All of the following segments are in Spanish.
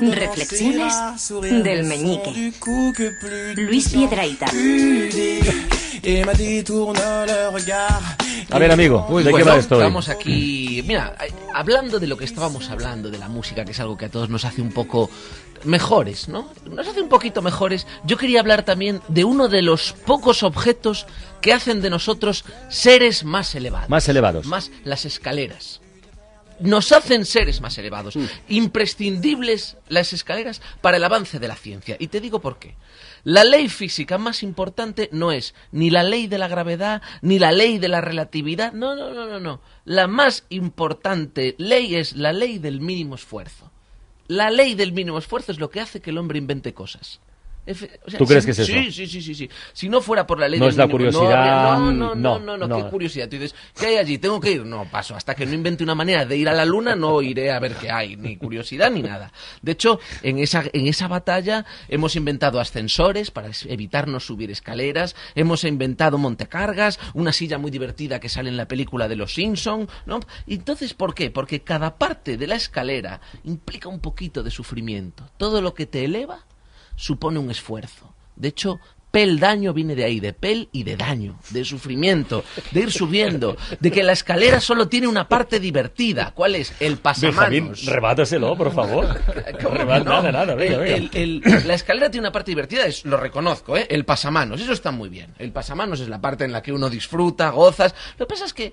Reflexiones del meñique. Luis regard. A ver, amigo, Pues ¿de qué va esto? hoy? estamos aquí. Mira, hablando de lo que estábamos hablando, de la música, que es algo que a todos nos hace un poco mejores, ¿no? Nos hace un poquito mejores. Yo quería hablar también de uno de los pocos objetos que hacen de nosotros seres más elevados. Más elevados. Más las escaleras. Nos hacen seres más elevados. Mm. Imprescindibles las escaleras para el avance de la ciencia. Y te digo por qué. La ley física más importante no es ni la ley de la gravedad, ni la ley de la relatividad. No, no, no, no, no. La más importante ley es la ley del mínimo esfuerzo. La ley del mínimo esfuerzo es lo que hace que el hombre invente cosas. Efe- o sea, ¿Tú crees si- que es eso? Sí, sí, sí, sí, sí. Si no fuera por la ley No del es la mínimo- curiosidad, No, no, no, no, no, qué curiosidad. Tú dices, ¿qué hay allí? ¿Tengo que ir? No, paso. Hasta que no invente una manera de ir a la luna, no iré a ver qué hay. Ni curiosidad ni nada. De hecho, en esa, en esa batalla hemos inventado ascensores para evitarnos subir escaleras. Hemos inventado montecargas, una silla muy divertida que sale en la película de Los Simpson, ¿no? Entonces, ¿por qué? Porque cada parte de la escalera implica un poquito de sufrimiento. Todo lo que te eleva supone un esfuerzo. De hecho, peldaño viene de ahí, de pel y de daño, de sufrimiento, de ir subiendo, de que la escalera solo tiene una parte divertida. ¿Cuál es? El Benjamín, pasamanos. rebátaselo, por favor. ¿Cómo que Reba- no? Nada, nada, venga, venga. El- el- el- la escalera tiene una parte divertida, es- lo reconozco, ¿eh? El pasamanos, eso está muy bien. El pasamanos es la parte en la que uno disfruta, gozas. Lo que pasa es que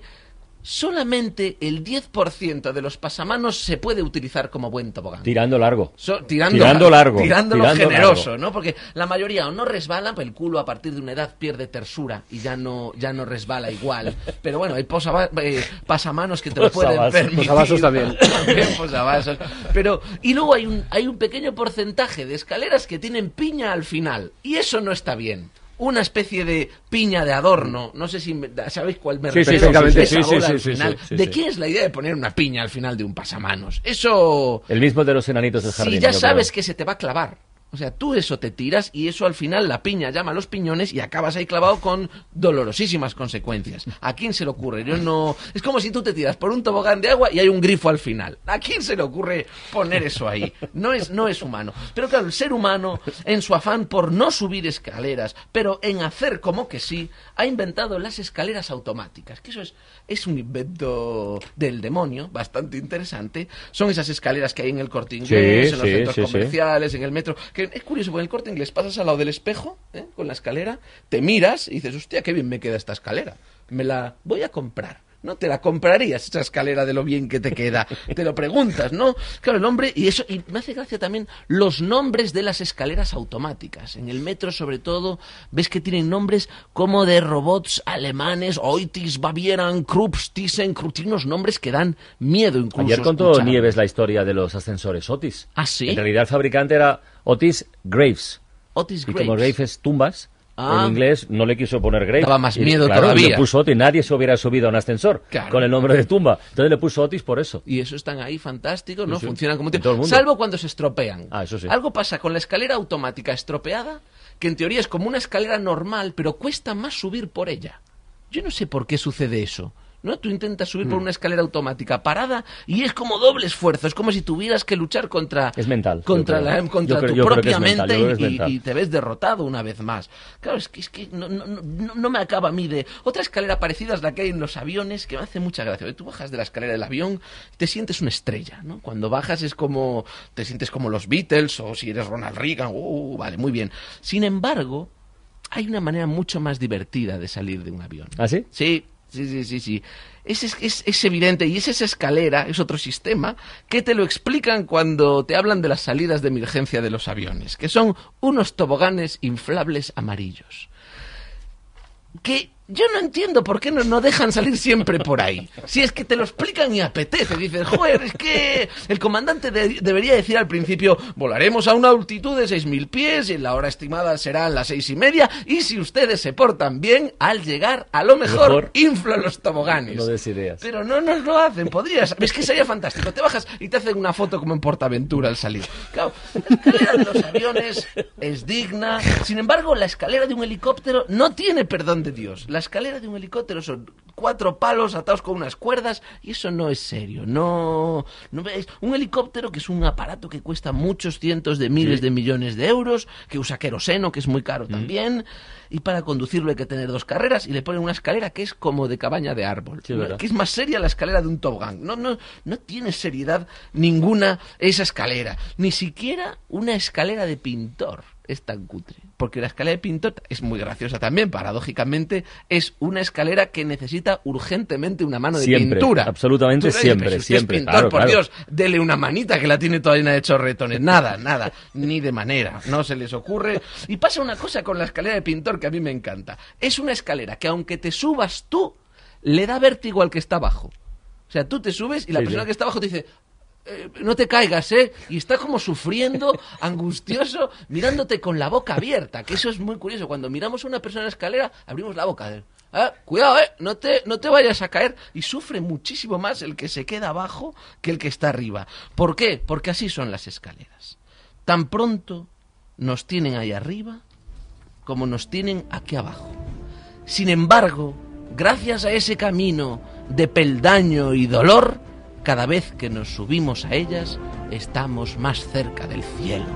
solamente el 10% de los pasamanos se puede utilizar como buen tobogán. Tirando largo. So- tirando, Tirando largo, Tirándolo tirando generoso, largo. ¿no? Porque la mayoría o no resbalan, pero el culo a partir de una edad pierde tersura y ya no, ya no resbala igual. Pero bueno, hay eh, pasamanos que te lo pueden permitir. Posavasos también. También posavasos. Pero, y luego hay un, hay un pequeño porcentaje de escaleras que tienen piña al final. Y eso no está bien. Una especie de piña de adorno. No sé si me- sabéis cuál me Sí, refiero. Sí, sí, al final. ¿De quién es la idea de poner una piña al final de un pasamanos? Eso... El mismo de los enanitos del jardín. Si ya sabes que se te va a clavar. O sea, tú eso te tiras y eso al final la piña llama a los piñones y acabas ahí clavado con dolorosísimas consecuencias. ¿A quién se le ocurre? Yo no. Es como si tú te tiras por un tobogán de agua y hay un grifo al final. ¿A quién se le ocurre poner eso ahí? No es, no es humano. Pero claro, el ser humano, en su afán por no subir escaleras, pero en hacer como que sí, ha inventado las escaleras automáticas. Que eso es, es un invento del demonio, bastante interesante. Son esas escaleras que hay en el inglés, Sí, en los sí, centros sí. comerciales, en el metro. Que es curioso, porque en el corte inglés pasas al lado del espejo, ¿eh? con la escalera, te miras y dices, hostia, qué bien me queda esta escalera. Me la voy a comprar. No te la comprarías esa escalera de lo bien que te queda. Te lo preguntas, ¿no? Claro, el hombre, y eso, y me hace gracia también los nombres de las escaleras automáticas. En el metro, sobre todo, ves que tienen nombres como de robots alemanes, Oitis, Bavieran, Krups, Thyssen, tienen unos nombres que dan miedo incluso. Ayer contó escuchar. Nieves la historia de los ascensores Otis. ¿Ah, sí? En realidad el fabricante era Otis Graves. Otis Y como Graves. Graves es tumbas, Ah. en inglés no le quiso poner Graves. Daba más Y, miedo claro, todavía. le puso Otis. Nadie se hubiera subido a un ascensor Claro. con el nombre de tumba. Entonces le puso Otis por eso. Y eso están ahí fantásticos, ¿no? Sí, sí. Funcionan como todo el mundo. Salvo cuando se estropean. Ah, eso sí. Algo pasa con la escalera automática estropeada, que en teoría es como una escalera normal, pero cuesta más subir por ella. Yo no sé por qué sucede eso. ¿No? Tú intentas subir Mm. por una escalera automática parada y es como doble esfuerzo. Es como si tuvieras que luchar contra, Es mental, contra, la, contra creo- tu propia mente y- te ves derrotado una vez más. Claro, es que, es que no, no- no- no me acaba a mí de... Otra escalera parecida es la que hay en los aviones, que me hace mucha gracia. Tú bajas de la escalera del avión, te sientes una estrella, ¿no? Cuando bajas es como... te sientes como los Beatles o si eres Ronald Reagan, uh, vale, muy bien. Sin embargo, hay una manera mucho más divertida de salir de un avión. ¿Ah, sí? Sí, sí, sí, sí, sí. Es, es, es- evidente y es esa escalera, es otro sistema, que te lo explican cuando te hablan de las salidas de emergencia de los aviones, que son unos toboganes inflables amarillos. Que yo no entiendo por qué no, no dejan salir siempre por ahí. Si es que te lo explican y apetece. Dices, joder, es que el comandante de- debería decir al principio, volaremos a una altitud de 6.000 pies y la hora estimada será las seis y media. Y si ustedes se portan bien, al llegar, a lo mejor, Mejor. inflan los toboganes. No des ideas. Pero no nos lo hacen, podrías. Es que sería fantástico. Te bajas y te hacen una foto como en Portaventura al salir. Claro, la escalera de los aviones es digna. Sin embargo, la escalera de un helicóptero no tiene perdón de Dios. La escalera de un helicóptero son cuatro palos atados con unas cuerdas y eso no es serio. No, no veis un helicóptero que es un aparato que cuesta muchos cientos de miles Sí. de millones de euros, que usa queroseno, que es muy Mm. caro también, y para conducirlo hay que tener dos carreras y le ponen una escalera que es como de cabaña de árbol, Sí, que es más seria la escalera de un tobogán. No, no, no tiene seriedad ninguna esa escalera, ni siquiera una escalera de pintor es tan cutre. Porque la escalera de pintor es muy graciosa también, paradójicamente, es una escalera que necesita urgentemente una mano de Siempre, pintura. absolutamente siempre, "Pero si usted es siempre, pintor, claro, por claro". Dios, dele una manita que la tiene toda llena de chorretones. Nada, nada, ni de manera, no se les ocurre. Y pasa una cosa con la escalera de pintor que a mí me encanta. Es una escalera que aunque te subas tú, le da vértigo al que está abajo. O sea, tú te subes y la Sí, persona sí. que está abajo te dice, "Eh, no te caigas, ¿eh? Y está como sufriendo, angustioso, mirándote con la boca abierta, que eso es muy curioso. Cuando miramos a una persona en la escalera, abrimos la boca. "Ah, cuidado, ¿eh? No te, no te vayas a caer. Y sufre muchísimo más el que se queda abajo que el que está arriba. ¿Por qué? Porque así son las escaleras. Tan pronto nos tienen ahí arriba como nos tienen aquí abajo. Sin embargo, gracias a ese camino de peldaño y dolor, cada vez que nos subimos a ellas, estamos más cerca del cielo.